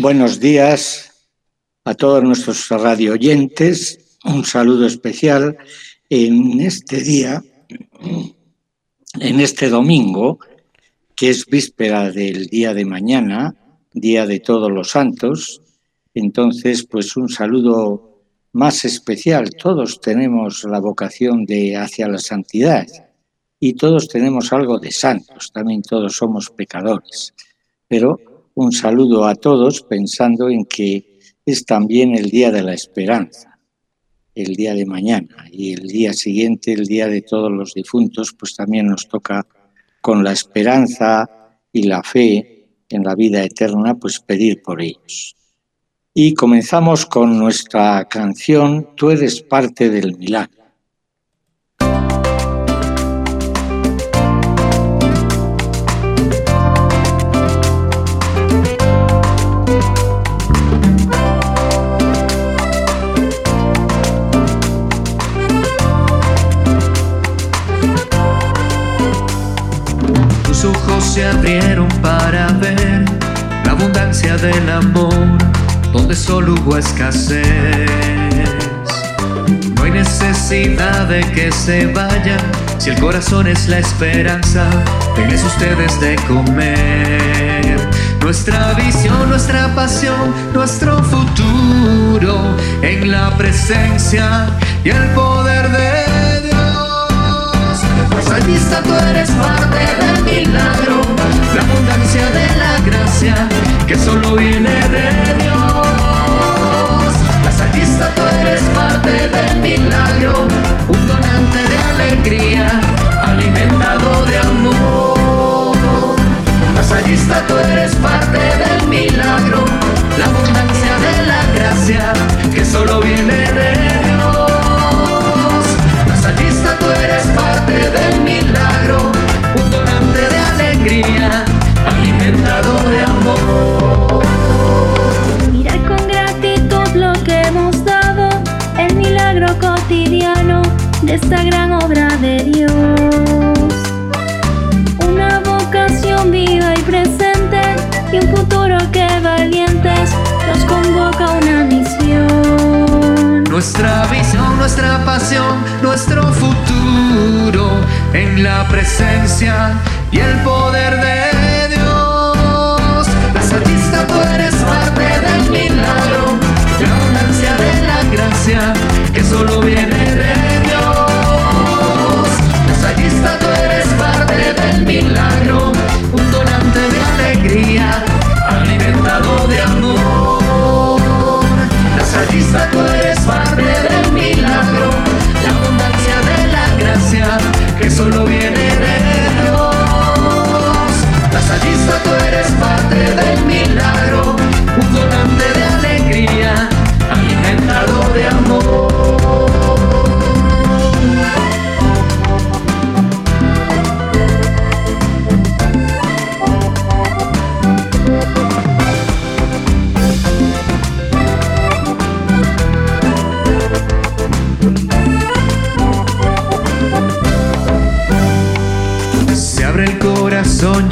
Buenos días a todos nuestros radio oyentes. Un saludo especial en este día, en este domingo, que es víspera del día de mañana, día de todos los santos. Entonces, pues un saludo más especial. Todos tenemos la vocación de hacia la santidad y todos tenemos algo de santos. También todos somos pecadores. Pero un saludo a todos pensando en que es también el día de la esperanza, el día de mañana y el día siguiente, el día de todos los difuntos, pues también nos toca con la esperanza y la fe en la vida eterna, pues pedir por ellos. Y comenzamos con nuestra canción Tú eres parte del milagro. Se abrieron para ver la abundancia del amor donde solo hubo escasez. No hay necesidad de que se vayan si el corazón es la esperanza. Denles ustedes de comer. Nuestra visión, nuestra pasión, nuestro futuro en la presencia y el poder de Dios. Salvista, tú eres parte del milagro de la gracia que solo viene de Dios. La salista tú eres parte del milagro, un donante de alegría, alimentado de amor. La salista tú eres parte del milagro, la abundancia de la gracia nuestra pasión, nuestro futuro en la presencia y el poder de Dios. La salista tú eres parte del milagro, la abundancia de la gracia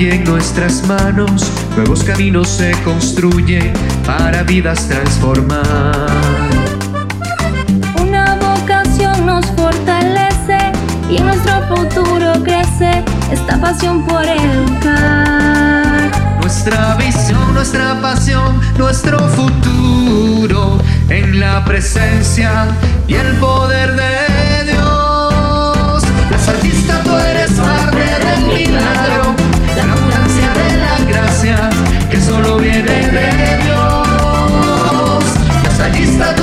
en nuestras manos nuevos caminos se construyen para vidas transformar. Una vocación nos fortalece y en nuestro futuro crece esta pasión por educar. Nuestra visión, nuestra pasión, nuestro futuro en la presencia y el poder de Dios. La saltista tú eres parte del milagro solo viene de Dios. Ensayista,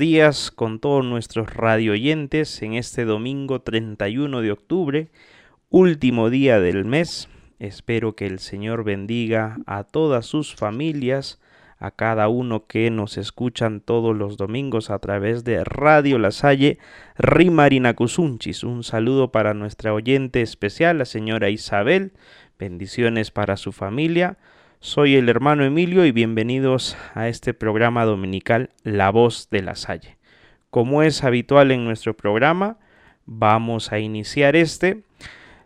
días con todos nuestros radioyentes en este domingo 31 de octubre, último día del mes. Espero que el Señor bendiga a todas sus familias, a cada uno que nos escuchan todos los domingos a través de Radio La Salle, Rimarina Cusunchis. Un saludo para nuestra oyente especial, la señora Isabel. Bendiciones para su familia. Soy el hermano Emilio y bienvenidos a este programa dominical La Voz de la Salle. Como es habitual en nuestro programa, vamos a iniciar este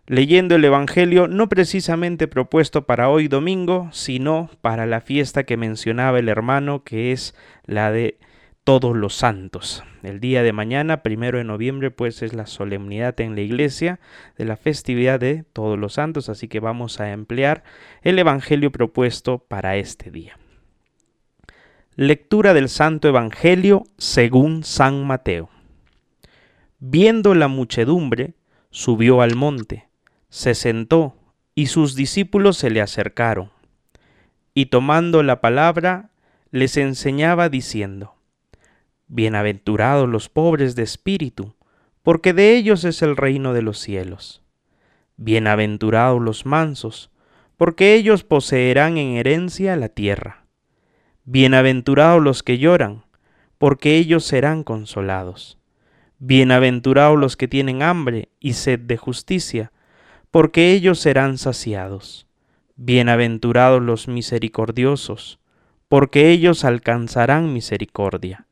leyendo el Evangelio no precisamente propuesto para hoy domingo, sino para la fiesta que mencionaba el hermano, que es la de todos los santos. El día de mañana, primero de noviembre, pues es la solemnidad en la iglesia de la festividad de todos los santos, así que vamos a emplear el Evangelio propuesto para este día. Lectura del Santo Evangelio según San Mateo. Viendo la muchedumbre, subió al monte, se sentó, y sus discípulos se le acercaron. Y tomando la palabra, les enseñaba diciendo, Bienaventurados los pobres de espíritu, porque de ellos es el reino de los cielos. Bienaventurados los mansos, porque ellos poseerán en herencia la tierra. Bienaventurados los que lloran, porque ellos serán consolados. Bienaventurados los que tienen hambre y sed de justicia, porque ellos serán saciados. Bienaventurados los misericordiosos, porque ellos alcanzarán misericordia.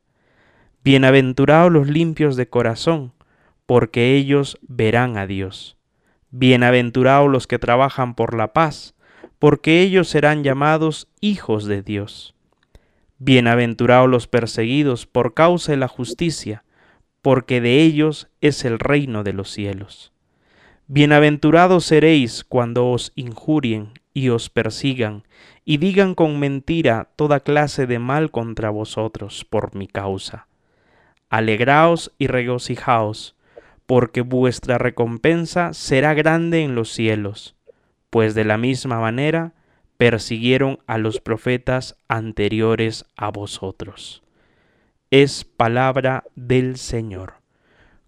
Bienaventurados los limpios de corazón, porque ellos verán a Dios. Bienaventurados los que trabajan por la paz, porque ellos serán llamados hijos de Dios. Bienaventurados los perseguidos por causa de la justicia, porque de ellos es el reino de los cielos. Bienaventurados seréis cuando os injurien y os persigan, y digan con mentira toda clase de mal contra vosotros por mi causa Alegraos y regocijaos, porque vuestra recompensa será grande en los cielos, pues de la misma manera persiguieron a los profetas anteriores a vosotros. Es palabra del Señor.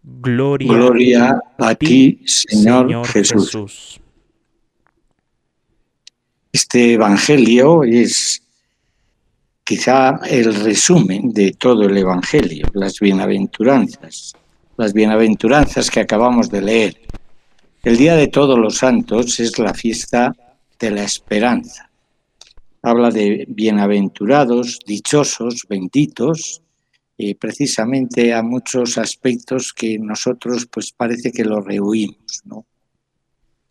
Gloria, a ti, Señor, Jesús. Este Evangelio es quizá el resumen de todo el Evangelio, las bienaventuranzas, las bienaventuranzas que acabamos de leer. El Día de Todos los Santos es la fiesta de la esperanza. Habla de bienaventurados, dichosos, benditos, y precisamente a muchos aspectos que nosotros pues parece que lo rehuimos. ¿no?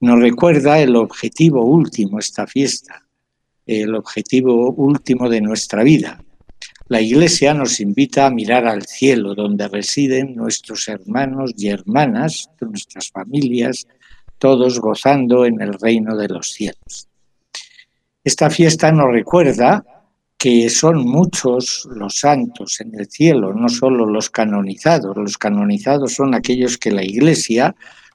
Nos recuerda el objetivo último esta fiesta, el objetivo último de nuestra vida. La Iglesia nos invita a mirar al cielo, donde residen nuestros hermanos y hermanas, nuestras familias, todos gozando en el reino de los cielos. Esta fiesta nos recuerda que son muchos los santos en el cielo, no solo los canonizados. Los canonizados son aquellos que la Iglesia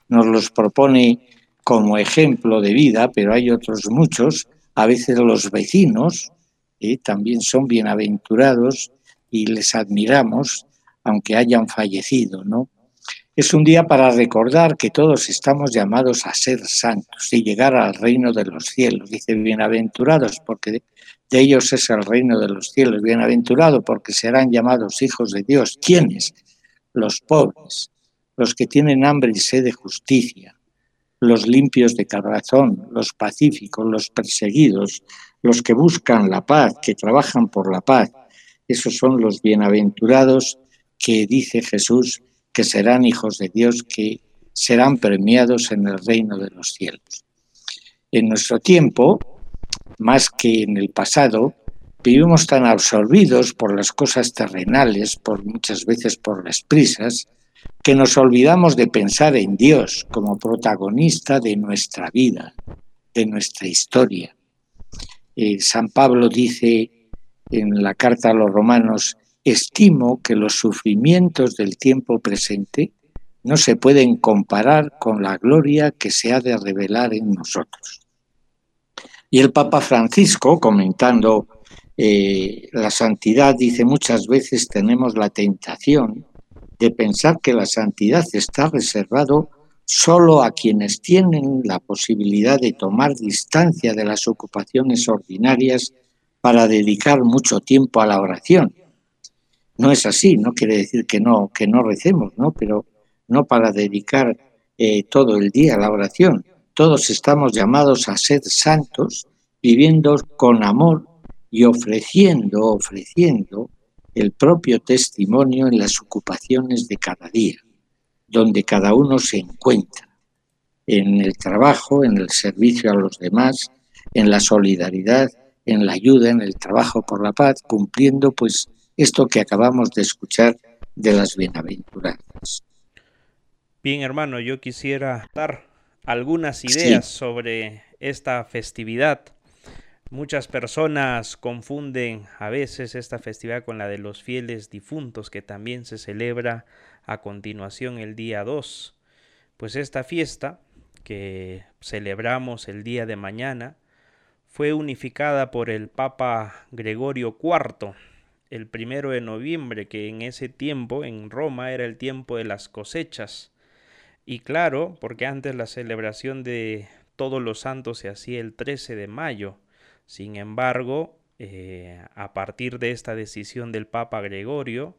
nos los propone como ejemplo de vida, pero hay otros muchos a veces los vecinos eh, también son bienaventurados y les admiramos, aunque hayan fallecido, ¿no? Es un día para recordar que todos estamos llamados a ser santos y llegar al reino de los cielos. Dice, bienaventurados porque de, ellos es el reino de los cielos. Bienaventurado porque serán llamados hijos de Dios. ¿Quiénes? Los pobres, los que tienen hambre y sed de justicia, los limpios de corazón, los pacíficos, los perseguidos, los que buscan la paz, que trabajan por la paz. Esos son los bienaventurados que dice Jesús que serán hijos de Dios, que serán premiados en el reino de los cielos. En nuestro tiempo, más que en el pasado, vivimos tan absorbidos por las cosas terrenales, por muchas veces por las prisas, que nos olvidamos de pensar en Dios como protagonista de nuestra vida, de nuestra historia. Eh, San Pablo dice en la carta a los romanos, estimo que los sufrimientos del tiempo presente no se pueden comparar con la gloria que se ha de revelar en nosotros. Y el Papa Francisco, comentando eh, la santidad, dice muchas veces, tenemos la tentación de pensar que la santidad está reservado solo a quienes tienen la posibilidad de tomar distancia de las ocupaciones ordinarias para dedicar mucho tiempo a la oración. No es así, no quiere decir que no, que no recemos, ¿no? Pero no para dedicar eh, todo el día a la oración. Todos estamos llamados a ser santos, viviendo con amor y ofreciendo, ofreciendo el propio testimonio en las ocupaciones de cada día, donde cada uno se encuentra, en el trabajo, en el servicio a los demás, en la solidaridad, en la ayuda, en el trabajo por la paz, cumpliendo pues esto que acabamos de escuchar de las bienaventuranzas. Bien, hermano, yo quisiera dar algunas ideas sobre esta festividad. Muchas personas confunden a veces esta festividad con la de los fieles difuntos, que también se celebra a continuación el día 2. Pues esta fiesta, que celebramos el día de mañana, fue unificada por el Papa Gregorio IV el primero de noviembre, que en ese tiempo en Roma era el tiempo de las cosechas. Y claro, porque antes la celebración de todos los santos se hacía el 13 de mayo. Sin embargo, eh, a partir de esta decisión del Papa Gregorio,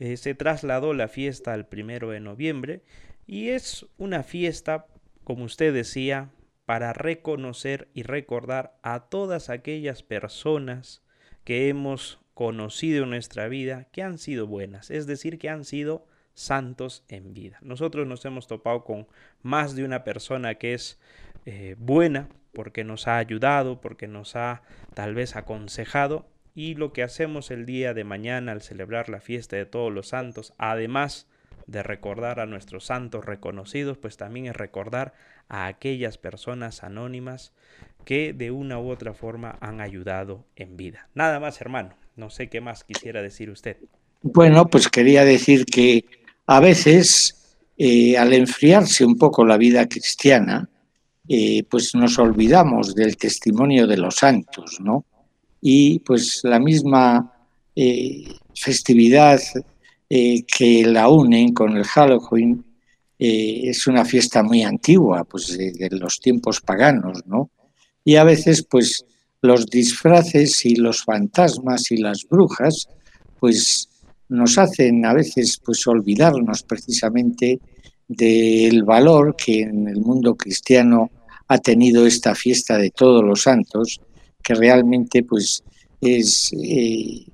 eh, se trasladó la fiesta al primero de noviembre y es una fiesta, como usted decía, para reconocer y recordar a todas aquellas personas que hemos conocido en nuestra vida que han sido buenas, es decir, que han sido santos en vida. Nosotros nos hemos topado con más de una persona que es eh, buena porque nos ha ayudado, porque nos ha tal vez aconsejado y lo que hacemos el día de mañana al celebrar la fiesta de todos los santos, además de recordar a nuestros santos reconocidos, pues también es recordar a aquellas personas anónimas que de una u otra forma han ayudado en vida. Nada más, hermano. No sé qué más quisiera decir usted. Bueno, pues quería decir que a veces, eh, al enfriarse un poco la vida cristiana, eh, pues nos olvidamos del testimonio de los santos, ¿no? Y pues la misma eh, festividad que la unen con el Halloween es una fiesta muy antigua, pues de, los tiempos paganos, ¿no? Y a veces, pues los disfraces y los fantasmas y las brujas, pues nos hacen a veces pues olvidarnos precisamente del valor que en el mundo cristiano ha tenido esta fiesta de todos los santos, que realmente pues es eh,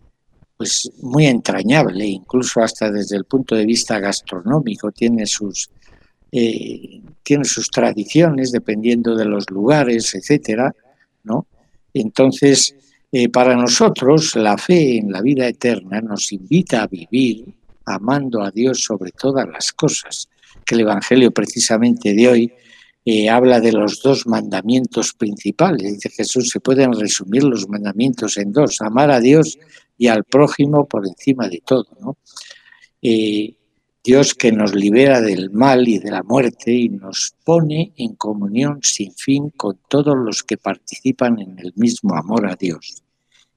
pues muy entrañable, incluso hasta desde el punto de vista gastronómico, tiene sus eh, tiene sus tradiciones dependiendo de los lugares, etcétera, ¿no? Entonces, eh, para nosotros la fe en la vida eterna nos invita a vivir amando a Dios sobre todas las cosas, que el Evangelio precisamente de hoy eh, habla de los dos mandamientos principales. Dice Jesús, se pueden resumir los mandamientos en dos, amar a Dios y al prójimo por encima de todo. ¿no? Eh, Dios que nos libera del mal y de la muerte y nos pone en comunión sin fin con todos los que participan en el mismo amor a Dios.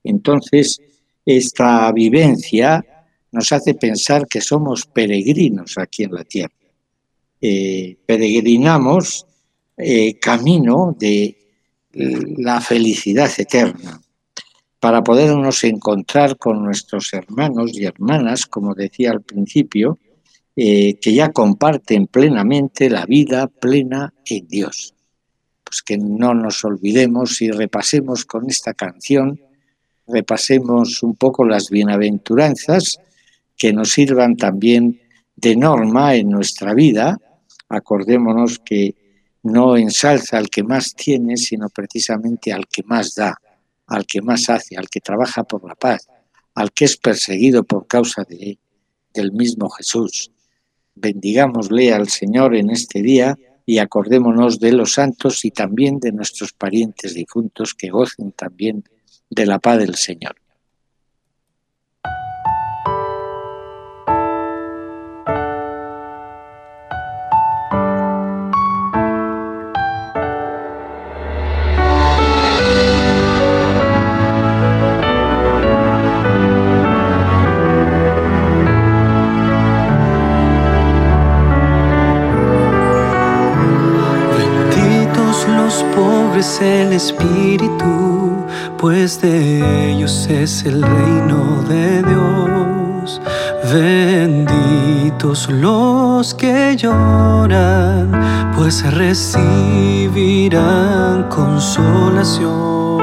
Entonces, esta vivencia nos hace pensar que somos peregrinos aquí en la tierra. Eh, peregrinamos eh, camino de la felicidad eterna para podernos encontrar con nuestros hermanos y hermanas, como decía al principio, eh, que ya comparten plenamente la vida plena en Dios. Pues que no nos olvidemos y repasemos con esta canción, repasemos un poco las bienaventuranzas que nos sirvan también de norma en nuestra vida. Acordémonos que no ensalza al que más tiene, sino precisamente al que más da, al que más hace, al que trabaja por la paz, al que es perseguido por causa de, del mismo Jesús. Bendigámosle al Señor en este día y acordémonos de los santos y también de nuestros parientes difuntos que gocen también de la paz del Señor. Es el Espíritu, pues de ellos es el reino de Dios. Benditos los que lloran, pues recibirán consolación.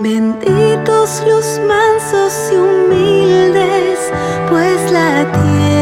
Benditos los mansos y humildes, pues la tierra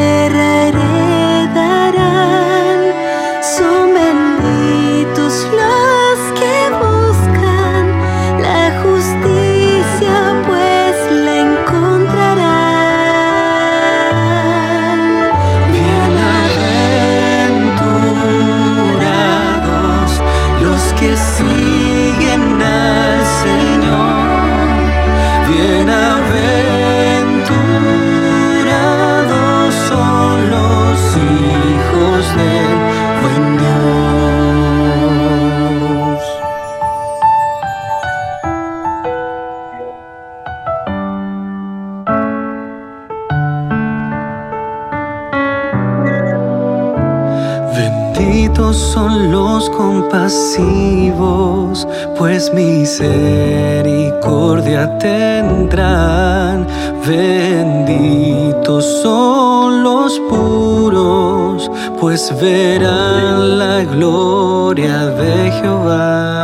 pues misericordia tendrán. Benditos son los puros, pues verán la gloria de Jehová.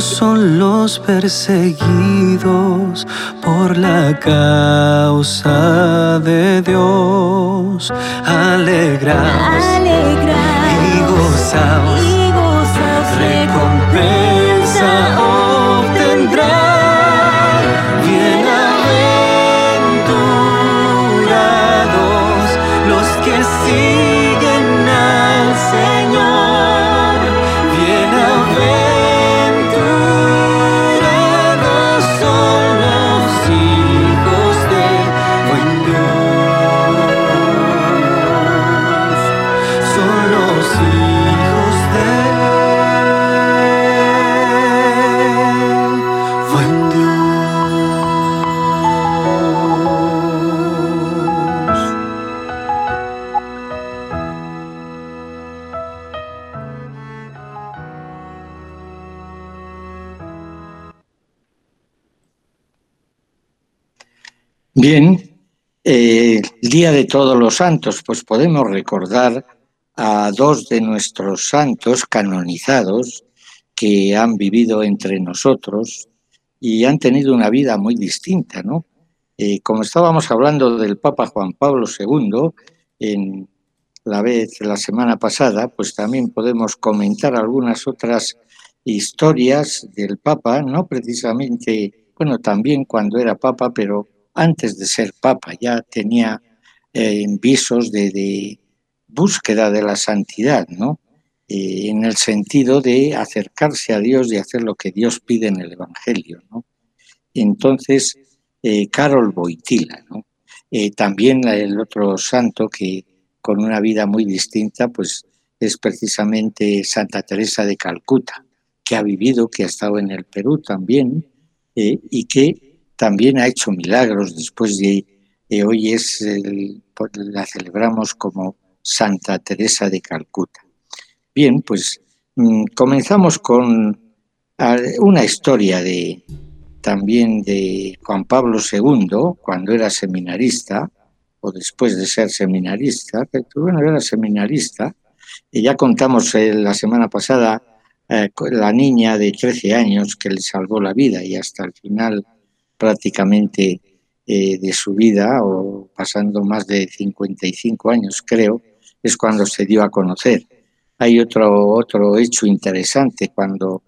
Son los perseguidos por la causa de Dios. Alegraos Alegraos y gozaos. y gozaos, recompensa obtendrán. Bienaventurados los que siguen Día de Todos los Santos, pues podemos recordar a dos de nuestros santos canonizados que han vivido entre nosotros y han tenido una vida muy distinta, ¿no? Eh, como estábamos hablando del Papa Juan Pablo II en la vez la semana pasada, pues también podemos comentar algunas otras historias del Papa, no precisamente, bueno, también cuando era Papa, pero antes de ser Papa ya tenía eh, visos de, de, búsqueda de la santidad, ¿no? Eh, en el sentido de acercarse a Dios y hacer lo que Dios pide en el Evangelio, ¿no? Entonces, eh, Carol Boitila, ¿no? Eh, también el otro santo que con una vida muy distinta, pues es precisamente Santa Teresa de Calcuta, que ha vivido, que ha estado en el Perú también, eh, y que también ha hecho milagros después de, eh, hoy es, el, la celebramos como Santa Teresa de Calcuta. Bien, pues mmm, comenzamos con una historia de también de Juan Pablo II, cuando era seminarista, o después de ser seminarista, que bueno, era seminarista, y ya contamos eh, la semana pasada eh, la niña de 13 años que le salvó la vida y hasta el final prácticamente eh, de su vida, o pasando más de 55 años creo, es cuando se dio a conocer. Hay otro, otro hecho interesante, cuando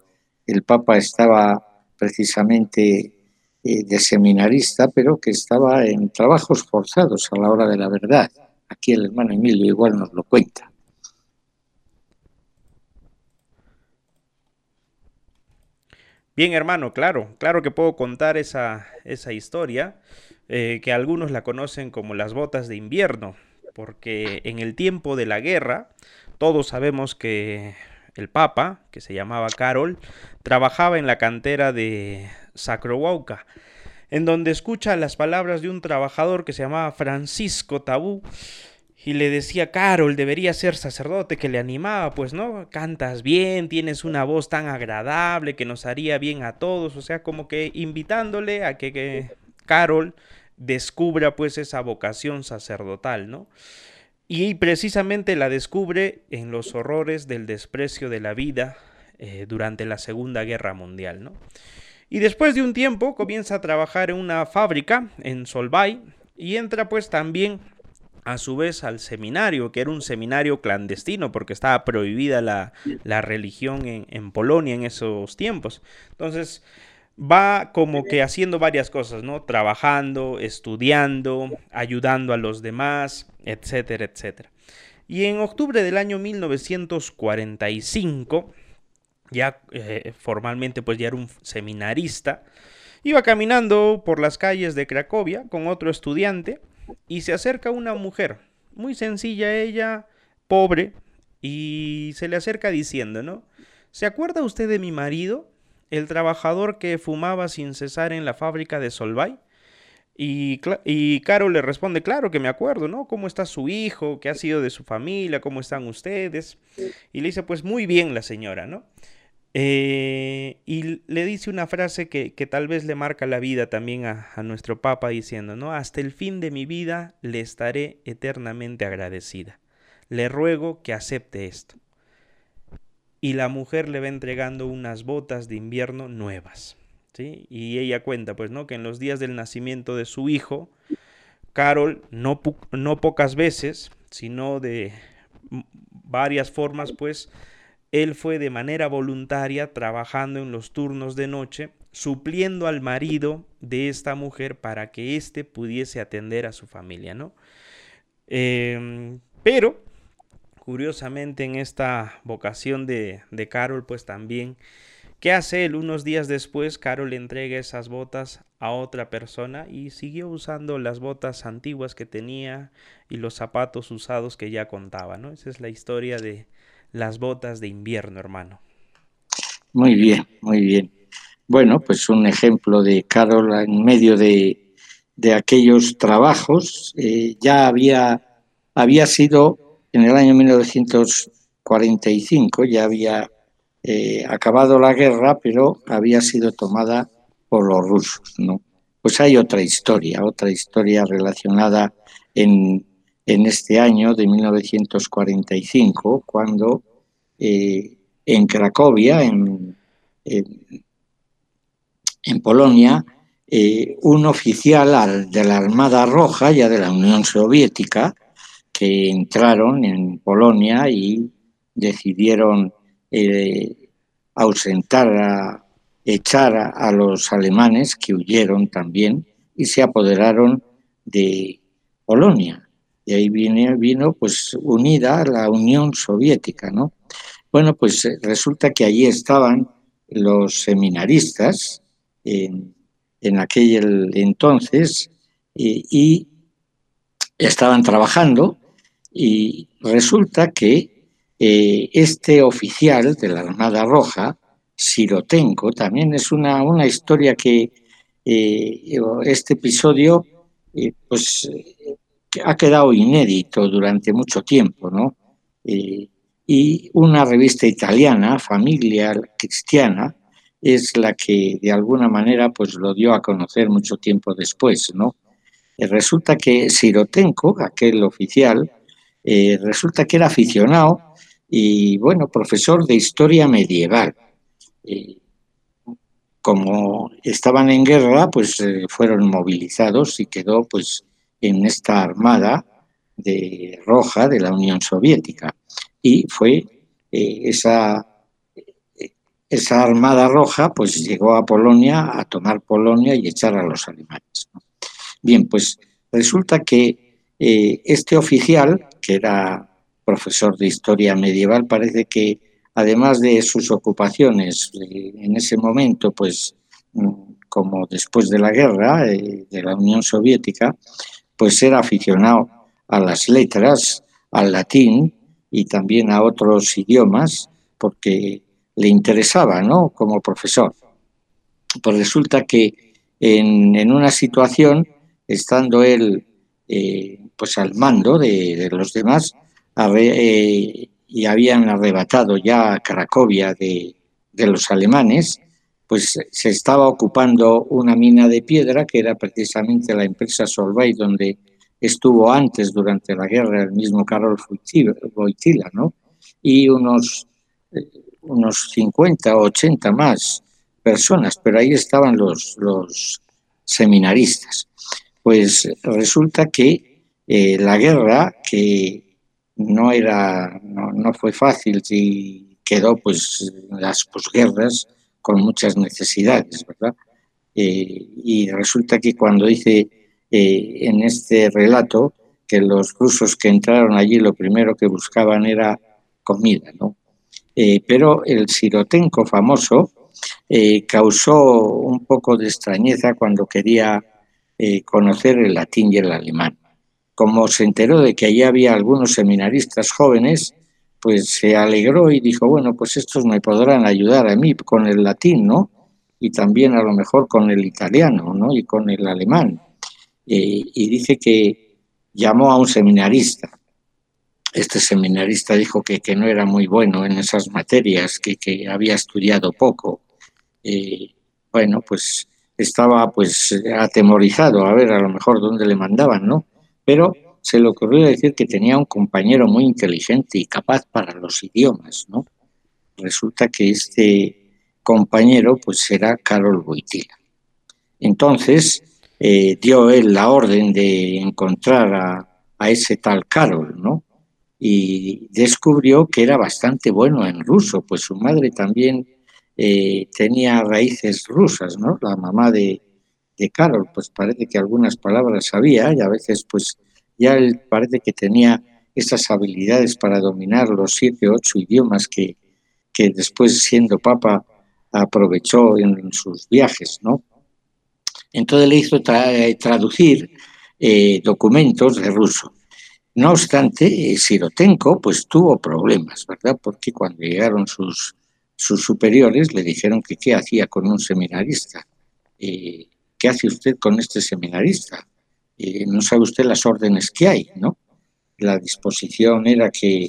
el Papa estaba precisamente eh, de seminarista, pero que estaba en trabajos forzados a la hora de la verdad. Aquí el hermano Emilio igual nos lo cuenta. Bien, hermano, claro, claro que puedo contar esa, esa historia, eh, que algunos la conocen como las botas de invierno, porque en el tiempo de la guerra, todos sabemos que el Papa, que se llamaba Carol, trabajaba en la cantera de Sacrowauca, en donde escucha las palabras de un trabajador que se llamaba Francisco Tabú, y le decía, Carol, debería ser sacerdote, que le animaba, pues, ¿no? Cantas bien, tienes una voz tan agradable que nos haría bien a todos, o sea, como que invitándole a que, que Carol descubra pues esa vocación sacerdotal, ¿no? Y precisamente la descubre en los horrores del desprecio de la vida eh, durante la Segunda Guerra Mundial, ¿no? Y después de un tiempo comienza a trabajar en una fábrica en Solvay y entra pues también a su vez al seminario, que era un seminario clandestino porque estaba prohibida la, religión en, en, Polonia en esos tiempos. Entonces va como que haciendo varias cosas, ¿no? Trabajando, estudiando, ayudando a los demás, etcétera, etcétera. Y en octubre del año 1945, ya eh, formalmente pues ya era un seminarista, iba caminando por las calles de Cracovia con otro estudiante y se acerca una mujer, muy sencilla ella, pobre, y se le acerca diciendo, ¿no? ¿Se acuerda usted de mi marido, el trabajador que fumaba sin cesar en la fábrica de Solvay? Y, Caro le responde, claro que me acuerdo, ¿no? ¿Cómo está su hijo? ¿Qué ha sido de su familia? ¿Cómo están ustedes? Y le dice, pues muy bien la señora, ¿no? Eh, y le dice una frase que, tal vez le marca la vida también a, a, nuestro Papa diciendo, ¿no? Hasta el fin de mi vida le estaré eternamente agradecida. Le ruego que acepte esto. Y la mujer le va entregando unas botas de invierno nuevas. ¿sí? Y ella cuenta, pues, ¿no? Que en los días del nacimiento de su hijo, Carol, no, no pocas veces, sino de varias formas, pues, él fue de manera voluntaria trabajando en los turnos de noche, supliendo al marido de esta mujer para que éste pudiese atender a su familia, ¿no? Em, pero, curiosamente, en esta vocación de, de Carol, pues también, ¿qué hace él? Unos días después, Carol le entrega esas botas a otra persona y siguió usando las botas antiguas que tenía y los zapatos usados que ya contaba, ¿no? Esa es la historia de, las botas de invierno, hermano. Muy bien, muy bien. Bueno, pues un ejemplo de Carol en medio de, de aquellos trabajos. Eh, ya había, había sido en el año 1945, ya había eh, acabado la guerra, pero había sido tomada por los rusos, ¿no? Pues hay otra historia, otra historia relacionada en, en este año de 1945, cuando eh, en Cracovia, en, en, Polonia, eh, un oficial de la Armada Roja, ya de la Unión Soviética, que entraron en Polonia y decidieron eh, ausentar, a, echar a los alemanes que huyeron también y se apoderaron de Polonia y ahí vino, vino pues unida la Unión Soviética, ¿no? Bueno, pues eh, resulta que allí estaban los seminaristas en, aquel entonces y, estaban trabajando y resulta que eh, este oficial de la Armada Roja, Sirotenko, también es una, una historia que eh, este episodio pues ha quedado inédito durante mucho tiempo, ¿no? Eh, y una revista italiana, Familia Cristiana, es la que de alguna manera pues lo dio a conocer mucho tiempo después, ¿no? Eh, resulta que Sirotenko, aquel oficial, eh, resulta que era aficionado y, bueno, profesor de historia medieval. como estaban en guerra, pues fueron movilizados y quedó pues en esta armada de roja de la Unión Soviética. Y fue eh, esa, esa Armada Roja, pues llegó a Polonia a tomar Polonia y echar a los alemanes. Bien, pues resulta que eh, este oficial, que era profesor de historia medieval, parece que además de sus ocupaciones eh, en ese momento, pues mm, como después de la guerra de la Unión Soviética, pues era aficionado a las letras, al latín y también a otros idiomas, porque le interesaba, ¿no? Como profesor. Pues resulta que en, una situación, estando él eh, pues al mando de, los demás, eh, y habían arrebatado ya Cracovia de, los alemanes, pues se estaba ocupando una mina de piedra que era precisamente la empresa Solvay donde estuvo antes durante la guerra el mismo Carol Wojtyla, ¿no? Y unos, eh, unos 50 o 80 más personas, pero ahí estaban los, los seminaristas. Pues resulta que eh, la guerra, que no era, no, no fue fácil y quedó pues las posguerras con muchas necesidades, ¿verdad? Eh, y resulta que cuando dice eh, en este relato que los rusos que entraron allí lo primero que buscaban era comida, ¿no? Pero el Sirotenko famoso causó un poco de extrañeza cuando quería conocer el latín y el alemán. Como se enteró de que allí había algunos seminaristas jóvenes, pues se alegró y dijo, bueno, pues estos me podrán ayudar a mí con el latín, ¿no? Y también a lo mejor con el italiano, ¿no? Y con el alemán. Eh, y dice que llamó a un seminarista. Este seminarista dijo que, que no era muy bueno en esas materias, que, que había estudiado poco. Eh, bueno, pues estaba pues atemorizado a ver a lo mejor dónde le mandaban, ¿no? Pero se le ocurrió decir que tenía un compañero muy inteligente y capaz para los idiomas, ¿no? Resulta que este compañero pues era Carol Boitila. Entonces, eh, dio él la orden de encontrar a, ese tal Carol, ¿no? Y descubrió que era bastante bueno en ruso, pues su madre también eh, tenía raíces rusas, ¿no? La mamá de, de Carol, pues parece que algunas palabras sabía y a veces pues ya él parece que tenía esas habilidades para dominar los siete o ocho idiomas que, que después siendo papa aprovechó en sus viajes, ¿no? Entonces le hizo eh, traducir eh, documentos de ruso. No obstante, eh, Sirotenko pues tuvo problemas, ¿verdad? Porque cuando llegaron sus, sus superiores le dijeron que qué hacía con un seminarista. ¿Qué hace usted con este seminarista? no sabe usted las órdenes que hay, ¿no? La disposición era que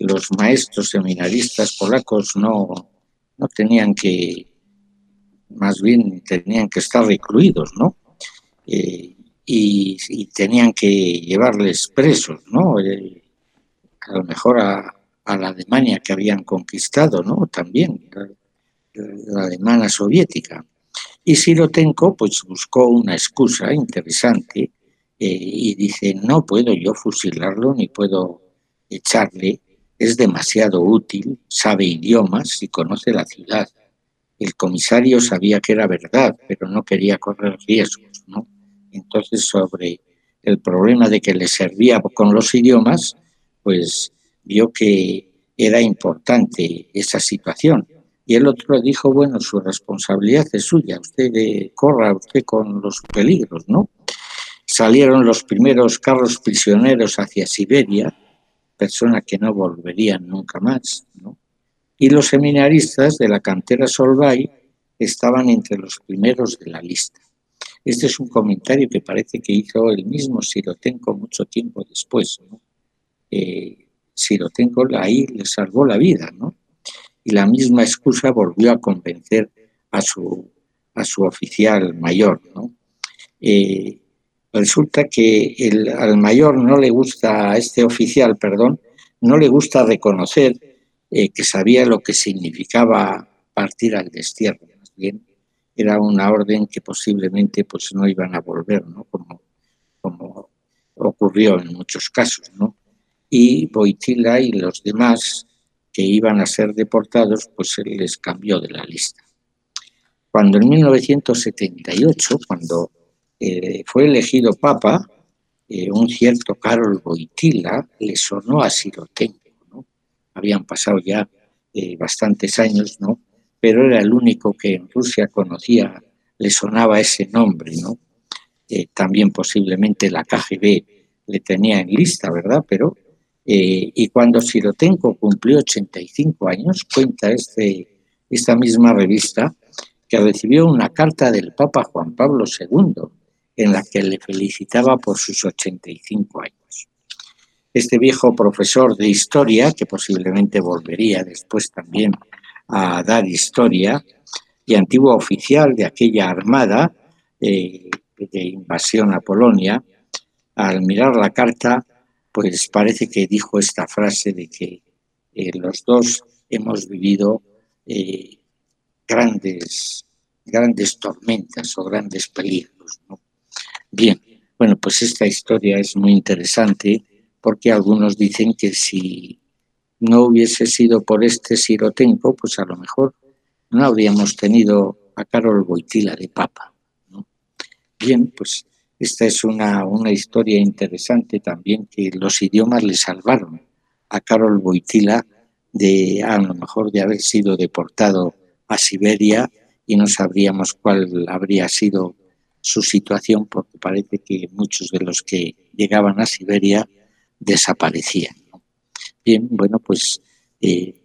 los maestros seminaristas polacos no, no tenían que más bien tenían que estar recluidos, ¿no? Eh, y, tenían que llevarles presos, ¿no? Eh, a lo mejor a, la Alemania que habían conquistado, ¿no? También, la, alemana soviética. Y Sirotenko, pues buscó una excusa interesante eh, y dice, no puedo yo fusilarlo ni puedo echarle, es demasiado útil, sabe idiomas y conoce la ciudad el comisario sabía que era verdad, pero no quería correr riesgos, ¿no? Entonces, sobre el problema de que le servía con los idiomas, pues vio que era importante esa situación. Y el otro dijo, bueno, su responsabilidad es suya, usted corra usted con los peligros, ¿no? Salieron los primeros carros prisioneros hacia Siberia, personas que no volverían nunca más, ¿no? y los seminaristas de la cantera Solvay estaban entre los primeros de la lista. Este es un comentario que parece que hizo el mismo Sirotenko mucho tiempo después. ¿no? Eh, Sirotenko ahí le salvó la vida, ¿no? Y la misma excusa volvió a convencer a su, a su oficial mayor, ¿no? Eh, resulta que el, al mayor no le gusta, a este oficial, perdón, no le gusta reconocer eh, que sabía lo que significaba partir al destierro. Más bien, era una orden que posiblemente pues, no iban a volver, ¿no? Como, como ocurrió en muchos casos, ¿no? Y Boitila y los demás que iban a ser deportados, pues se les cambió de la lista. Cuando en 1978, cuando eh, fue elegido papa, eh, un cierto Carol Boitila le sonó a Sirotenko, ¿no? Habían pasado ya eh, bastantes años, ¿no? Pero era el único que en Rusia conocía, le sonaba ese nombre, ¿no? también posiblemente la KGB le tenía en lista, ¿verdad? Pero, y cuando Sirotenko cumplió 85 años, cuenta este, esta misma revista, que recibió una carta del Papa Juan Pablo II en la que le felicitaba por sus 85 años. Este viejo profesor de historia, que posiblemente volvería después también a dar historia, y antiguo oficial de aquella armada eh, de invasión a Polonia, al mirar la carta, pues parece que dijo esta frase de que eh, los dos hemos vivido eh, grandes, grandes tormentas o grandes peligros. Bien, bueno, pues esta historia es muy interesante porque algunos dicen que si no hubiese sido por este Sirotenko, pues a lo mejor no habríamos tenido a Carol Boitila de Papa. Bien, pues esta es una, una historia interesante también que los idiomas le salvaron a Carol Boitila de a lo mejor de haber sido deportado a Siberia y no sabríamos cuál habría sido su situación porque parece que muchos de los que llegaban a Siberia desaparecían. Bien, bueno, pues eh,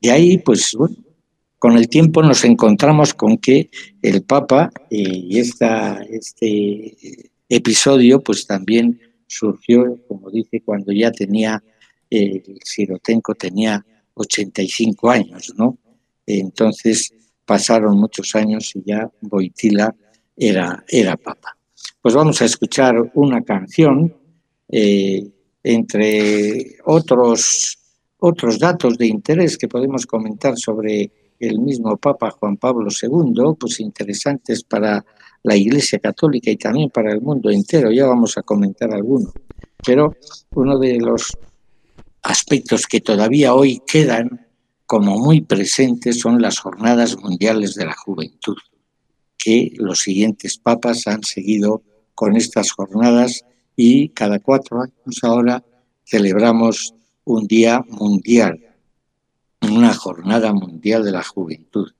de ahí, pues bueno, con el tiempo nos encontramos con que el Papa eh, y este episodio, pues también surgió, como dice, cuando ya tenía, el Sirotenko tenía 85 años, ¿no? Entonces pasaron muchos años y ya Boitila era, era papa. Pues vamos a escuchar una canción, eh, entre otros, otros datos de interés que podemos comentar sobre el mismo Papa Juan Pablo II, pues interesantes para la Iglesia Católica y también para el mundo entero. Ya vamos a comentar alguno. Pero uno de los aspectos que todavía hoy quedan como muy presentes son las jornadas mundiales de la juventud, que los siguientes papas han seguido con estas jornadas y cada cuatro años ahora celebramos un día mundial, una jornada mundial de la juventud.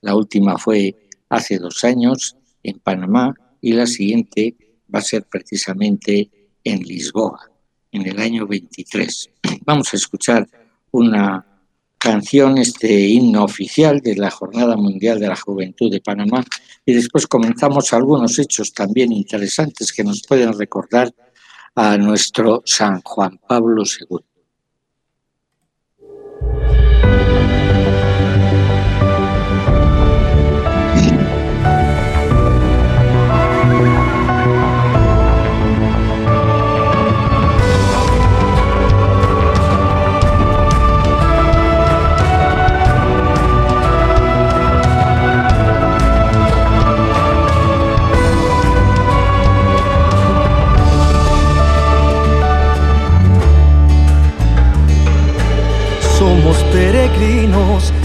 La última fue hace dos años en Panamá y la siguiente va a ser precisamente en Lisboa, en el año 23. Vamos a escuchar una canción, este himno oficial de la Jornada Mundial de la Juventud de Panamá y después comenzamos algunos hechos también interesantes que nos pueden recordar a nuestro San Juan Pablo II.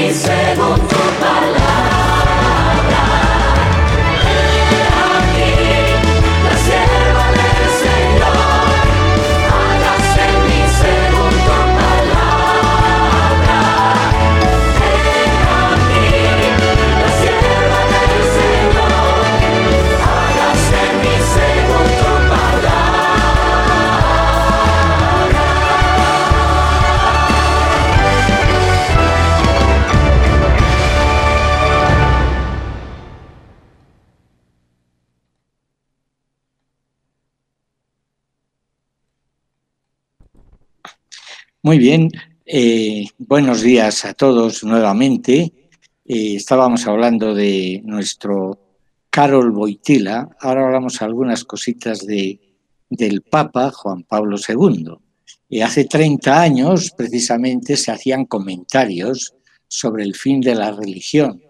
Hágase en Muy bien, eh, buenos días a todos nuevamente. Eh, estábamos hablando de nuestro Carol Boitila, ahora hablamos algunas cositas de, del Papa Juan Pablo II. Y hace 30 años, precisamente, se hacían comentarios sobre el fin de la religión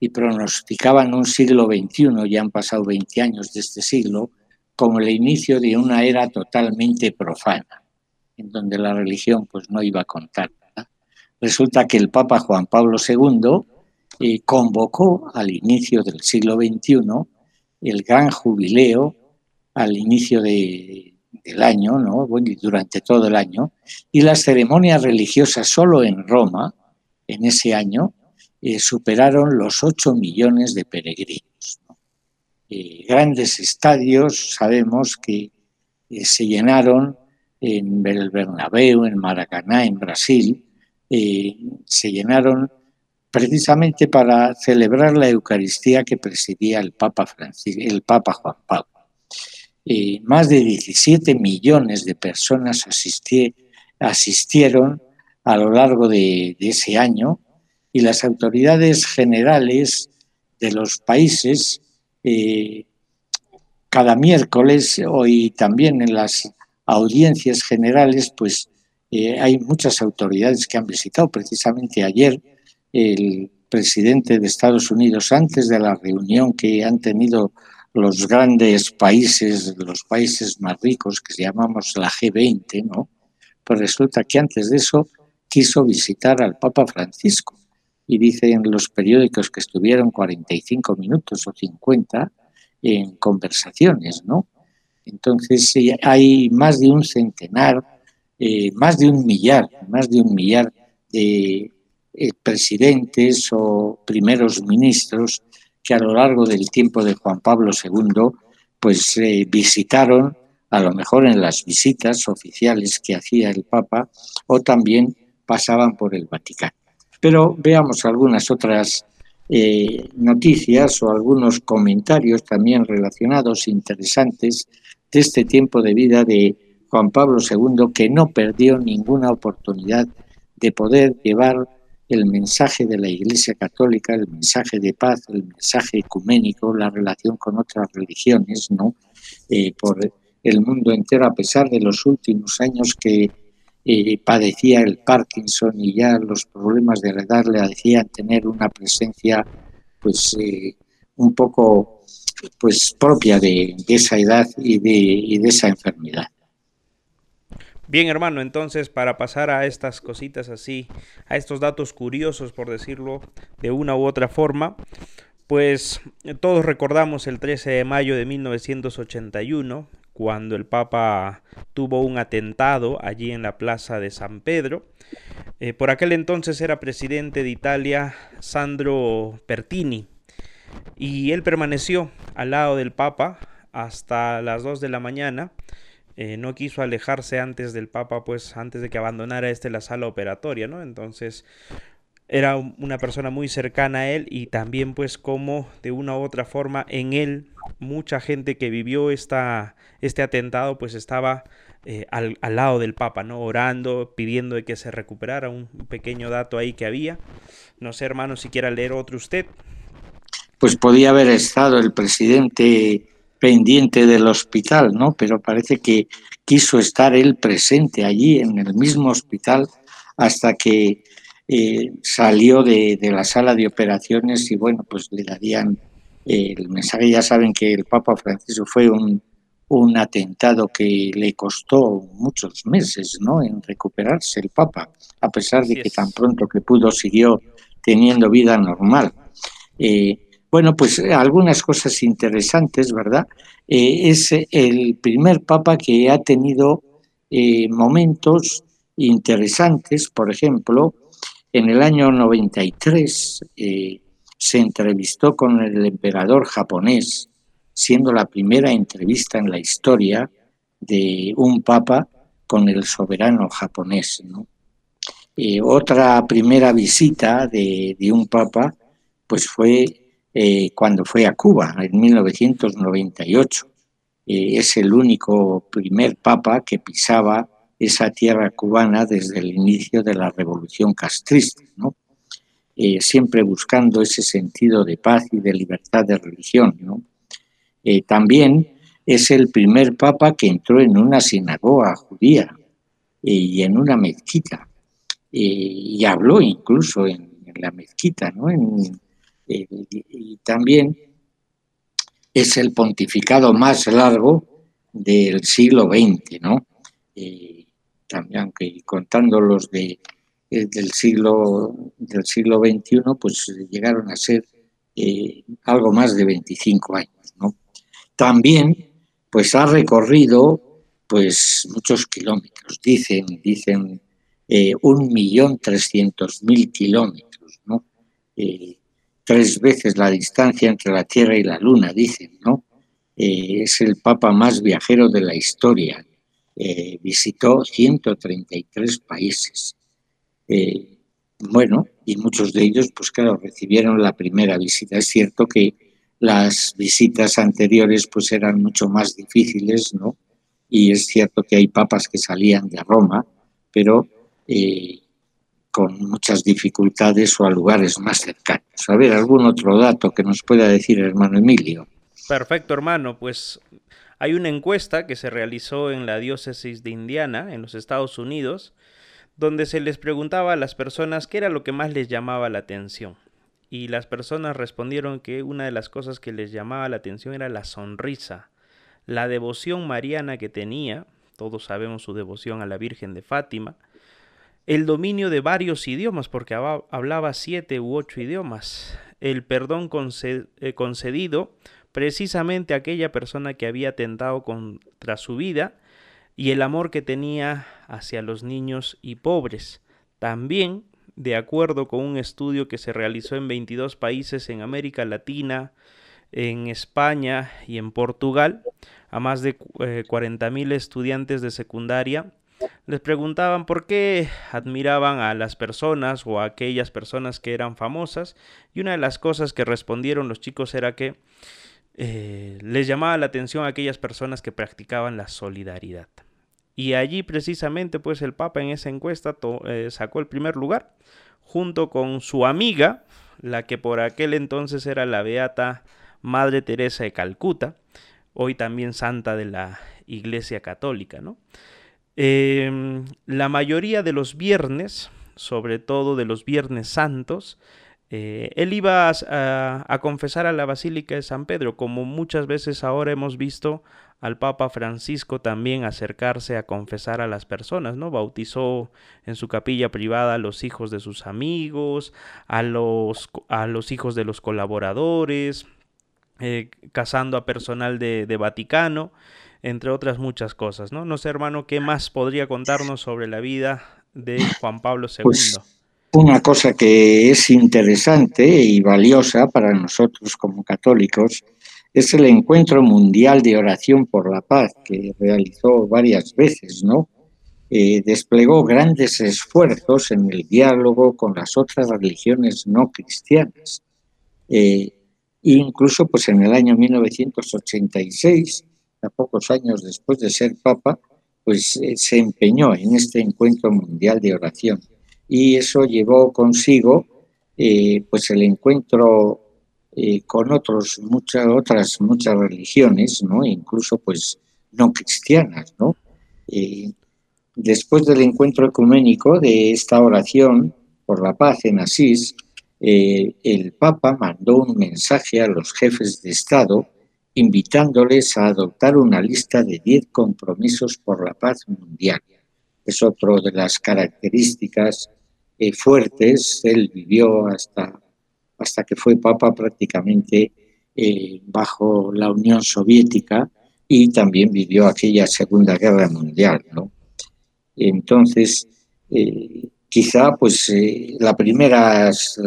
y pronosticaban un siglo XXI, ya han pasado 20 años de este siglo, como el inicio de una era totalmente profana en donde la religión pues no iba a contar. Resulta que el Papa Juan Pablo II eh, convocó al inicio del siglo XXI el gran jubileo al inicio de- del año, ¿no? Bueno, y durante todo el año, y las ceremonias religiosas solo en Roma, en ese año, eh, superaron los 8 millones de peregrinos. ¿no? Eh, grandes estadios, sabemos que se llenaron en el Bernabéu, en Maracaná, en Brasil, eh, se llenaron precisamente para celebrar la Eucaristía que presidía el Papa, Francis- el Papa Juan Pablo. Eh, más de 17 millones de personas asisti- asistieron a lo largo de, de ese año y las autoridades generales de los países eh, cada miércoles hoy también en las audiencias generales, pues eh, hay muchas autoridades que han visitado. Precisamente ayer el presidente de Estados Unidos, antes de la reunión que han tenido los grandes países, los países más ricos, que llamamos la G20, ¿no? Pues resulta que antes de eso quiso visitar al Papa Francisco. Y dicen los periódicos que estuvieron 45 minutos o 50 en conversaciones, ¿no? Entonces hay más de un centenar, eh, más de un millar, más de un millar de eh, presidentes o primeros ministros que a lo largo del tiempo de Juan Pablo II pues eh, visitaron a lo mejor en las visitas oficiales que hacía el Papa o también pasaban por el Vaticano. Pero veamos algunas otras noticias o algunos comentarios también relacionados, interesantes, de este tiempo de vida de Juan Pablo II, que no perdió ninguna oportunidad de poder llevar el mensaje de la Iglesia Católica, el mensaje de paz, el mensaje ecuménico, la relación con otras religiones, ¿no? Eh, por el mundo entero, a pesar de los últimos años que eh, padecía el Parkinson y ya los problemas de la le hacían tener una presencia pues eh, un poco pues propia de, esa edad y de, y de esa enfermedad. Bien, hermano, entonces para pasar a estas cositas así, a estos datos curiosos, por decirlo de una u otra forma, pues todos recordamos el 13 de mayo de 1981, cuando el Papa tuvo un atentado allí en la plaza de San Pedro. Eh, por aquel entonces era presidente de Italia Sandro Pertini y él permaneció al lado del Papa hasta las 2 de la mañana. Eh, no quiso alejarse antes del Papa, pues antes de que abandonara este la sala operatoria, ¿no? Entonces era una persona muy cercana a él y también pues como de una u otra forma en él mucha gente que vivió esta, este atentado pues estaba eh, al, al, lado del Papa, ¿no? Orando, pidiendo que se recuperara un, pequeño dato ahí que había. No sé, hermano, si quiera leer otro usted. Pues podía haber estado el presidente pendiente del hospital, ¿no? Pero parece que quiso estar él presente allí en el mismo hospital hasta que eh, salió de, de, la sala de operaciones y bueno, pues le darían el mensaje. Ya saben que el Papa Francisco fue un, un atentado que le costó muchos meses ¿no? en recuperarse el Papa, a pesar de que tan pronto que pudo siguió teniendo vida normal. Eh, bueno, pues algunas cosas interesantes, ¿verdad? Eh, es el primer Papa que ha tenido eh, momentos interesantes, por ejemplo, en el año 93 eh, se entrevistó con el emperador japonés, siendo la primera entrevista en la historia de un papa con el soberano japonés. Eh, otra primera visita de, de, un papa pues fue eh, cuando fue a Cuba en 1998. Eh, es el único primer papa que pisaba esa tierra cubana desde el inicio de la revolución castrista, ¿no? Eh, siempre buscando ese sentido de paz y de libertad de religión. ¿no? También es el primer papa que entró en una sinagoga judía y en una mezquita, y habló incluso en, la mezquita, ¿no? Y también es el pontificado más largo del siglo XX, ¿no? también, aunque contando los de eh, del siglo del siglo XXI, pues llegaron a ser eh, algo más de 25 años. ¿no? También, pues ha recorrido pues muchos kilómetros, dicen, dicen eh, un millón trescientos mil kilómetros, ¿no? Tres veces la distancia entre la Tierra y la Luna, dicen, ¿no? Eh, es el Papa más viajero de la historia. Eh, visitó 133 países. Eh, bueno, y muchos de ellos, pues claro, recibieron la primera visita. Es cierto que las visitas anteriores pues eran mucho más difíciles, ¿no? Y es cierto que hay papas que salían de Roma, pero eh, con muchas dificultades o a lugares más cercanos. A ver, algún otro dato que nos pueda decir hermano Emilio. Perfecto, hermano. Pues hay una encuesta que se realizó en la diócesis de Indiana, en los Estados Unidos, donde se les preguntaba a las personas qué era lo que más les llamaba la atención. Y las personas respondieron que una de las cosas que les llamaba la atención era la sonrisa, la devoción mariana que tenía, todos sabemos su devoción a la Virgen de Fátima, el dominio de varios idiomas, porque hablaba siete u ocho idiomas, el perdón eh, concedido precisamente a aquella persona que había atentado contra su vida, y el amor que tenía hacia los niños y pobres. También, de acuerdo con un estudio que se realizó en 22 países en América Latina, en España y en Portugal, a más de eh, 40.000 estudiantes de secundaria, les preguntaban por qué admiraban a las personas o a aquellas personas que eran famosas y una de las cosas que respondieron los chicos era que eh, les llamaba la atención a aquellas personas que practicaban la solidaridad. Y allí precisamente pues el Papa en esa encuesta eh, sacó el primer lugar, junto con su amiga, la que por aquel entonces era la beata Madre Teresa de Calcuta, hoy también santa de la Iglesia Católica, ¿no? Em, la mayoría de los viernes, sobre todo de los viernes santos, eh, él iba a, confesar a la Basílica de San Pedro, como muchas veces ahora hemos visto al Papa Francisco también acercarse a confesar a las personas, ¿no? Bautizó en su capilla privada a los hijos de sus amigos, a los, a los hijos de los colaboradores, eh, casando a personal de, Vaticano, entre otras muchas cosas, ¿no? No sé, hermano, ¿qué más podría contarnos sobre la vida de Juan Pablo II? Pues una cosa que es interesante y valiosa para nosotros como católicos es el encuentro mundial de oración por la paz que realizó varias veces, ¿no? Eh, desplegó grandes esfuerzos en el diálogo con las otras religiones no cristianas. Eh, incluso pues en el año 1986, a pocos años después de ser papa, pues eh, se empeñó en este encuentro mundial de oración y eso llevó consigo eh, pues el encuentro eh, con otros, muchas otras muchas religiones, ¿no? incluso pues no cristianas. ¿no? Eh, después del encuentro ecuménico de esta oración por la paz en Asís, eh, el Papa mandó un mensaje a los jefes de Estado invitándoles a adoptar una lista de 10 compromisos por la paz mundial. Es otra de las características eh, fuertes. Él vivió hasta hasta que fue papa prácticamente eh, bajo la Unión Soviética y también vivió aquella Segunda Guerra Mundial. ¿no? Entonces, eh, quizá pues las primeras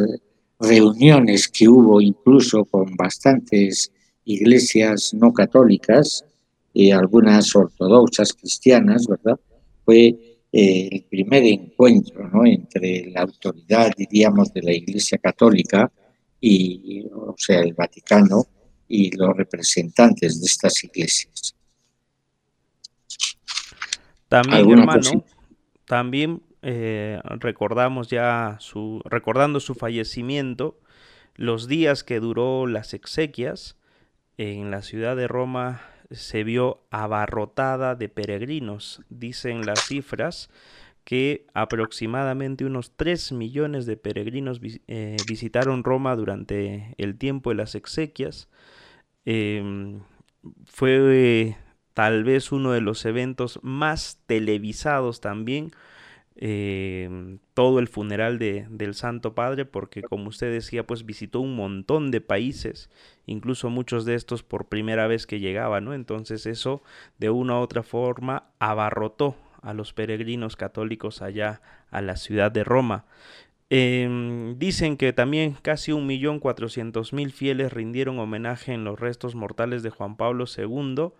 reuniones que hubo incluso con bastantes iglesias no católicas y algunas ortodoxas cristianas, ¿verdad? Fue el primer encuentro ¿no? entre la autoridad, diríamos, de la Iglesia Católica y, o sea, el Vaticano y los representantes de estas iglesias. También, hermano, cosita? también eh, recordamos ya su, recordando su fallecimiento, los días que duró las exequias en la ciudad de Roma se vio abarrotada de peregrinos, dicen las cifras que aproximadamente unos 3 millones de peregrinos eh, visitaron Roma durante el tiempo de las exequias. Eh, fue eh, tal vez uno de los eventos más televisados también, em, todo el funeral de, del Santo Padre, porque como usted decía, pues visitó un montón de países, incluso muchos de estos por primera vez que llegaba, ¿no? Entonces eso de una u otra forma abarrotó a los peregrinos católicos allá a la ciudad de Roma. Eh, dicen que también casi un millón cuatrocientos mil fieles rindieron homenaje en los restos mortales de Juan Pablo II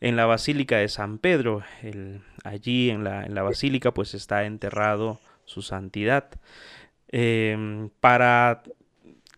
en la Basílica de San Pedro. Allí en la, basílica pues está enterrado su santidad. Eh, para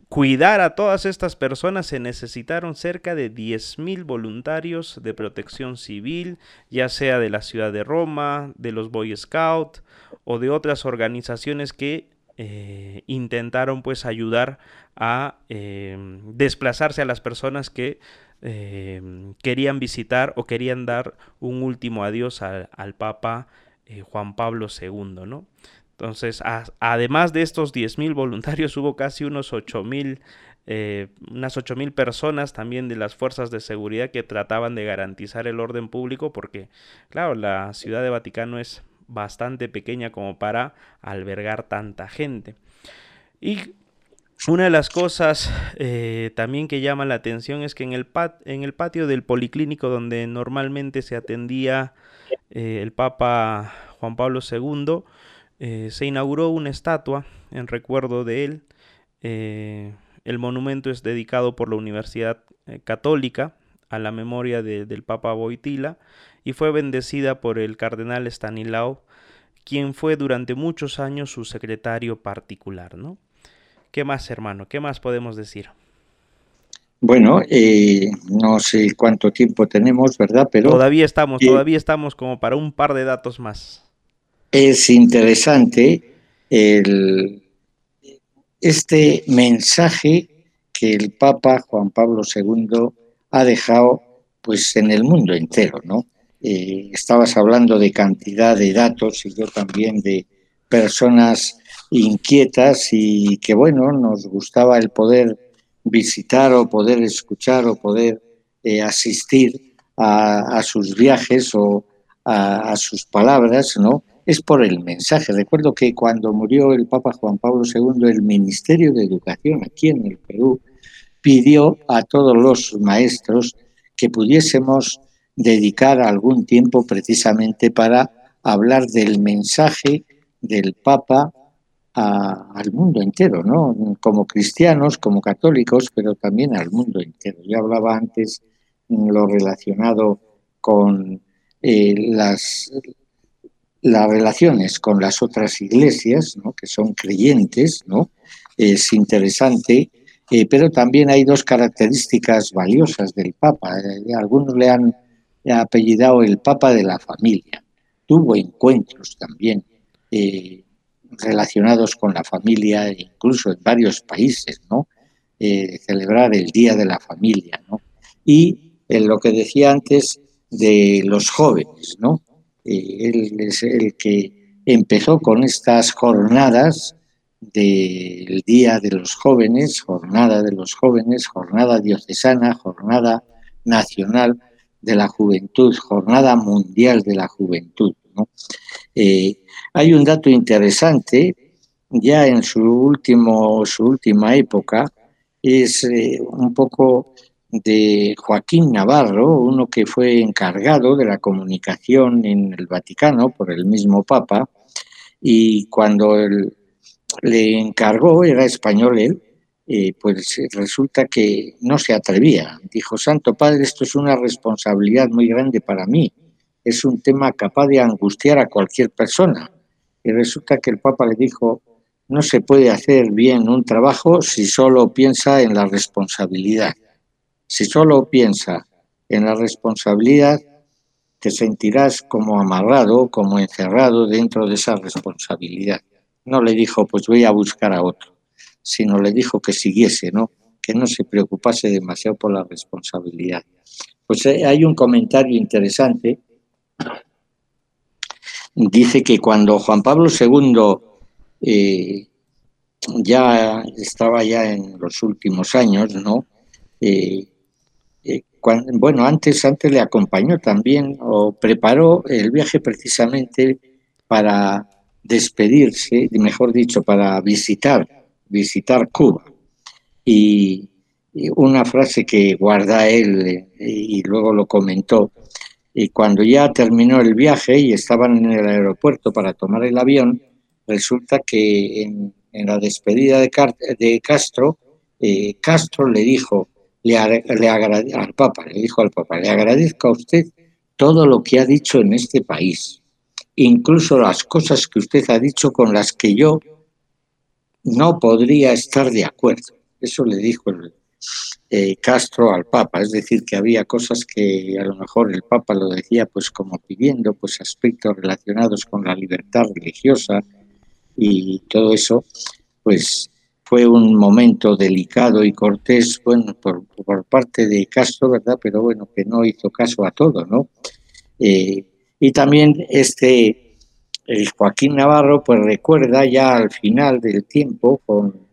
cuidar a todas estas personas se necesitaron cerca de 10.000 voluntarios de protección civil, ya sea de la ciudad de Roma, de los Boy Scouts o de otras organizaciones que eh, intentaron pues ayudar a eh, desplazarse a las personas que eh, querían visitar o querían dar un último adiós al, Papa eh, Juan Pablo II, ¿no? Entonces, además de estos 10.000 voluntarios, hubo casi unos 8.000, eh, unas 8.000 personas también de las fuerzas de seguridad que trataban de garantizar el orden público, porque, claro, la ciudad de Vaticano es bastante pequeña como para albergar tanta gente. Y una de las cosas eh, también que llama la atención es que en el, en el patio del policlínico donde normalmente se atendía eh, el Papa Juan Pablo II, eh, se inauguró una estatua en recuerdo de él. El monumento es dedicado por la Universidad Católica a la memoria de, del Papa Boitila y fue bendecida por el cardenal Stanislao, quien fue durante muchos años su secretario particular. ¿no? ¿Qué más, hermano? ¿Qué más podemos decir? Bueno, eh, no sé cuánto tiempo tenemos, ¿verdad? Pero todavía estamos, eh, todavía estamos como para un par de datos más es interesante el, este mensaje que el Papa Juan Pablo II ha dejado pues en el mundo entero, ¿no? eh, estabas hablando de cantidad de datos y yo también de personas inquietas y que bueno, nos gustaba el poder visitar o poder escuchar o poder eh, asistir a, sus viajes o a, a, sus palabras, ¿no? Es por el mensaje. Recuerdo que cuando murió el Papa Juan Pablo II, el Ministerio de Educación aquí en el Perú pidió a todos los maestros que pudiésemos dedicar algún tiempo precisamente para hablar del mensaje del Papa al mundo entero, ¿no? Como cristianos, como católicos, pero también al mundo entero. Yo hablaba antes lo relacionado con eh, las, las relaciones con las otras iglesias, ¿no? que son creyentes, ¿no? Es interesante, eh, pero también hay dos características valiosas del Papa. Eh, algunos le han apellidado el Papa de la familia. Tuvo encuentros también relacionados con la familia, incluso en varios países, ¿no? Eh, celebrar el Día de la Familia, ¿no? Y en lo que decía antes de los jóvenes, ¿no? Eh, él es el que empezó con estas jornadas del Día de los Jóvenes, jornada de los jóvenes, jornada diocesana, jornada nacional de la juventud, jornada mundial de la juventud. ¿no? Eh, hay un dato interesante, ya en su, último, su última época, es eh, un poco de Joaquín Navarro, uno que fue encargado de la comunicación en el Vaticano por el mismo Papa, y cuando él, le encargó, era español él, eh, pues resulta que no se atrevía. Dijo, Santo Padre, esto es una responsabilidad muy grande para mí, es un tema capaz de angustiar a cualquier persona. Y resulta que el Papa le dijo, no se puede hacer bien un trabajo si solo piensa en la responsabilidad. Si solo piensa en la responsabilidad, te sentirás como amarrado, como encerrado dentro de esa responsabilidad. No le dijo, pues voy a buscar a otro, sino le dijo que siguiese, ¿no? que no se preocupase demasiado por la responsabilidad. Pues eh, hay un comentario interesante dice que cuando Juan Pablo II eh, ya estaba ya en los últimos años, ¿no? Eh, eh, bueno, antes, antes le acompañó también o preparó el viaje precisamente para despedirse, mejor dicho, para visitar, visitar Cuba. Y una frase que guarda él y luego lo comentó, y cuando ya terminó el viaje y estaban en el aeropuerto para tomar el avión, resulta que en, en la despedida de, Castro, eh, Castro le dijo le, le al Papa, le dijo al Papa, le agradezco a usted todo lo que ha dicho en este país, incluso las cosas que usted ha dicho con las que yo no podría estar de acuerdo. Eso le dijo el, eh, Castro al Papa, es decir, que había cosas que a lo mejor el Papa lo decía pues como pidiendo pues aspectos relacionados con la libertad religiosa y todo eso, pues fue un momento delicado y cortés, bueno, por, por parte de Castro, ¿verdad? Pero bueno, que no hizo caso a todo, ¿no? Eh, y también este, el Joaquín Navarro, pues recuerda ya al final del tiempo con,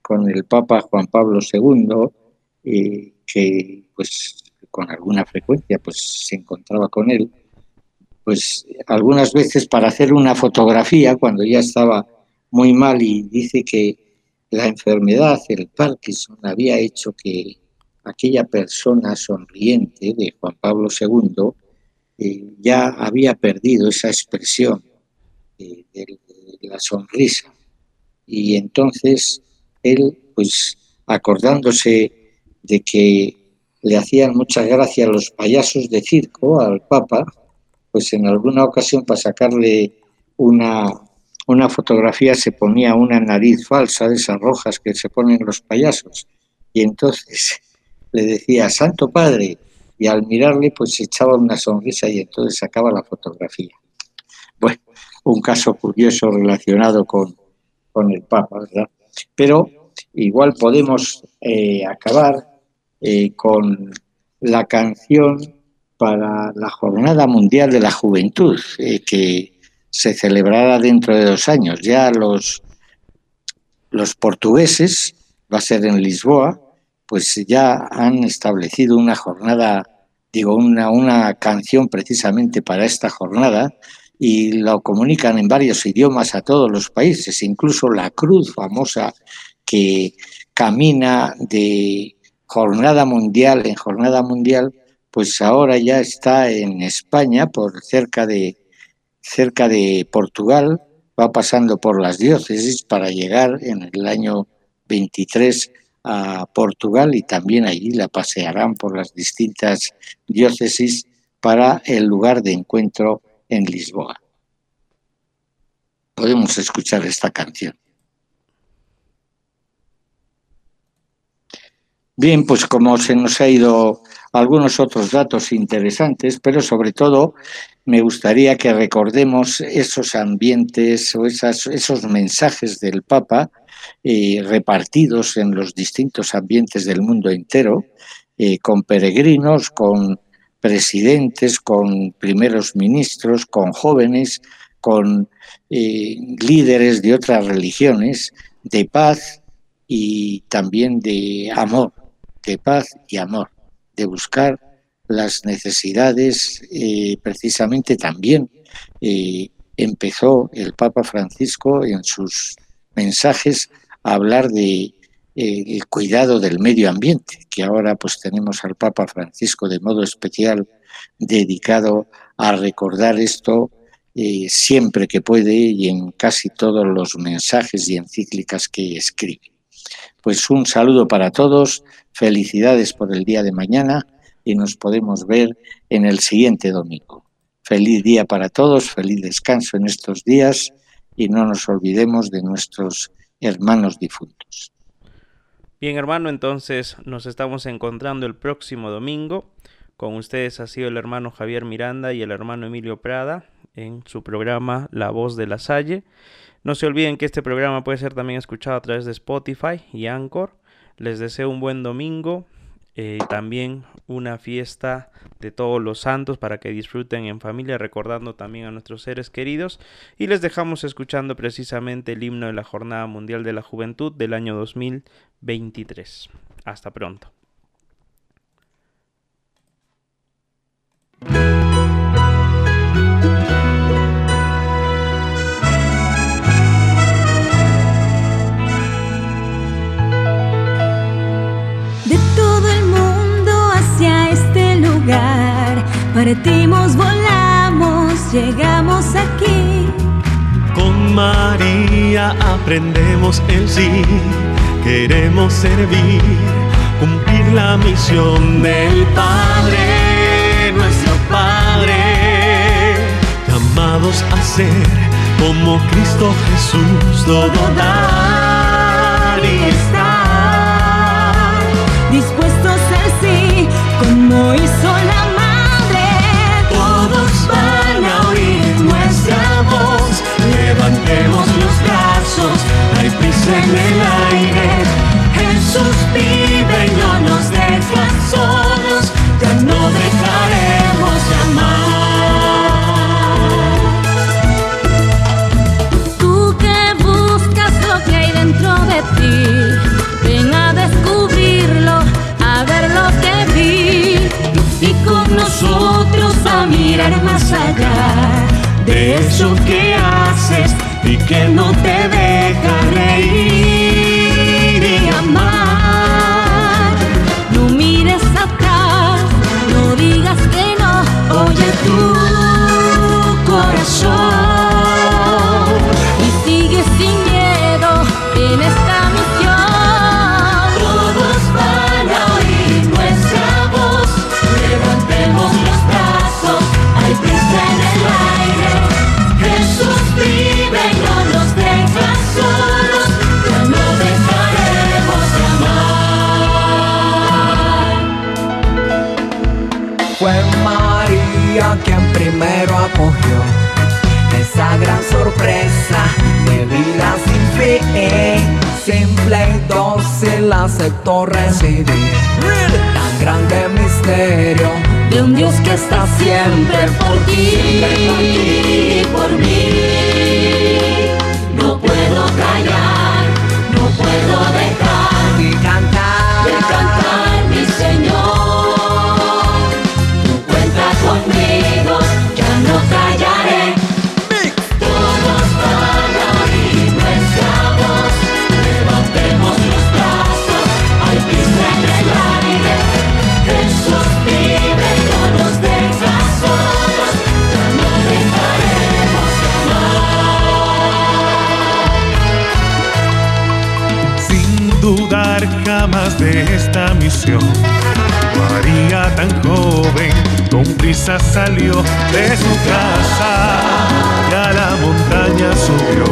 con el Papa Juan Pablo II, eh, que pues con alguna frecuencia pues se encontraba con él, pues algunas veces para hacer una fotografía cuando ya estaba muy mal y dice que la enfermedad, el Parkinson, había hecho que aquella persona sonriente de Juan Pablo II eh, ya había perdido esa expresión eh, de, la sonrisa. Y entonces él, pues acordándose de que le hacían muchas gracias los payasos de circo al Papa, pues en alguna ocasión para sacarle una, una fotografía se ponía una nariz falsa de esas rojas que se ponen los payasos. Y entonces le decía, Santo Padre, y al mirarle pues echaba una sonrisa y entonces sacaba la fotografía. Bueno, un caso curioso relacionado con, con el Papa, ¿verdad? Pero igual podemos eh, acabar eh, con la canción para la Jornada Mundial de la Juventud, eh, que se celebrará dentro de dos años. Ya los, los portugueses, va a ser en Lisboa, pues ya han establecido una jornada, digo, una, una canción precisamente para esta jornada y lo comunican en varios idiomas a todos los países, incluso la cruz famosa que camina de jornada mundial en jornada mundial, pues ahora ya está en España por cerca de cerca de Portugal, va pasando por las diócesis para llegar en el año 23 a Portugal y también allí la pasearán por las distintas diócesis para el lugar de encuentro en Lisboa. Podemos escuchar esta canción. Bien, pues como se nos ha ido algunos otros datos interesantes, pero sobre todo me gustaría que recordemos esos ambientes o esos mensajes del Papa eh, repartidos en los distintos ambientes del mundo entero, eh, con peregrinos, con presidentes, con primeros ministros, con jóvenes, con eh, líderes de otras religiones, de paz y también de amor, de paz y amor, de buscar las necesidades, eh, precisamente también eh, empezó el Papa Francisco en sus mensajes a hablar de eh, cuidado del medio ambiente, que ahora pues tenemos al Papa Francisco de modo especial dedicado a recordar esto siempre que puede y en casi todos los mensajes y encíclicas que escribe. Pues un saludo para todos, felicidades por el día de mañana y nos podemos ver en el siguiente domingo. Feliz día para todos, feliz descanso en estos días y no nos olvidemos de nuestros hermanos difuntos. Bien hermano, entonces nos estamos encontrando el próximo domingo. Con ustedes ha sido el hermano Javier Miranda y el hermano Emilio Prada en su programa La Voz de la Salle. No se olviden que este programa puede ser también escuchado a través de Spotify y Anchor. Les deseo un buen domingo, eh, también una fiesta de todos los santos para que disfruten en familia, recordando también a nuestros seres queridos. Y les dejamos escuchando precisamente el himno de la Jornada Mundial de la Juventud del año 2023. Hasta pronto. Partimos, volamos, llegamos aquí. Con María aprendemos el sí, queremos servir, cumplir la misión del Padre, nuestro Padre, llamados a ser como Cristo Jesús, todo dar prisa en de esta misión. María tan joven, con prisa salió de su casa y a la montaña subió.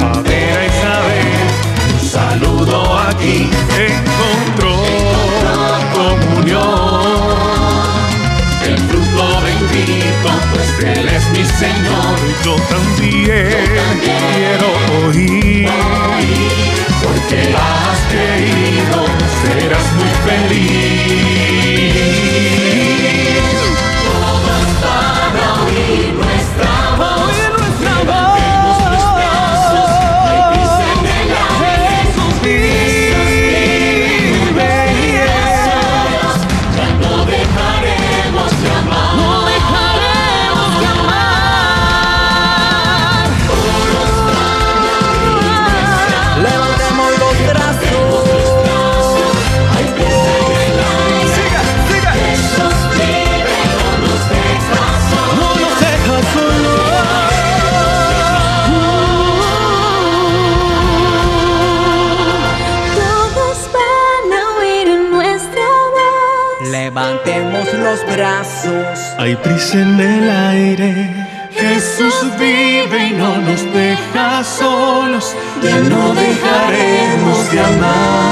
A ver a Isabel, un saludo aquí, encontró comunión. El fruto bendito, pues Él es mi Señor. Yo también, quiero oír serás muy feliz. Hay prisa en el aire. Jesús vive y no nos deja solos. Ya no dejaremos de amar.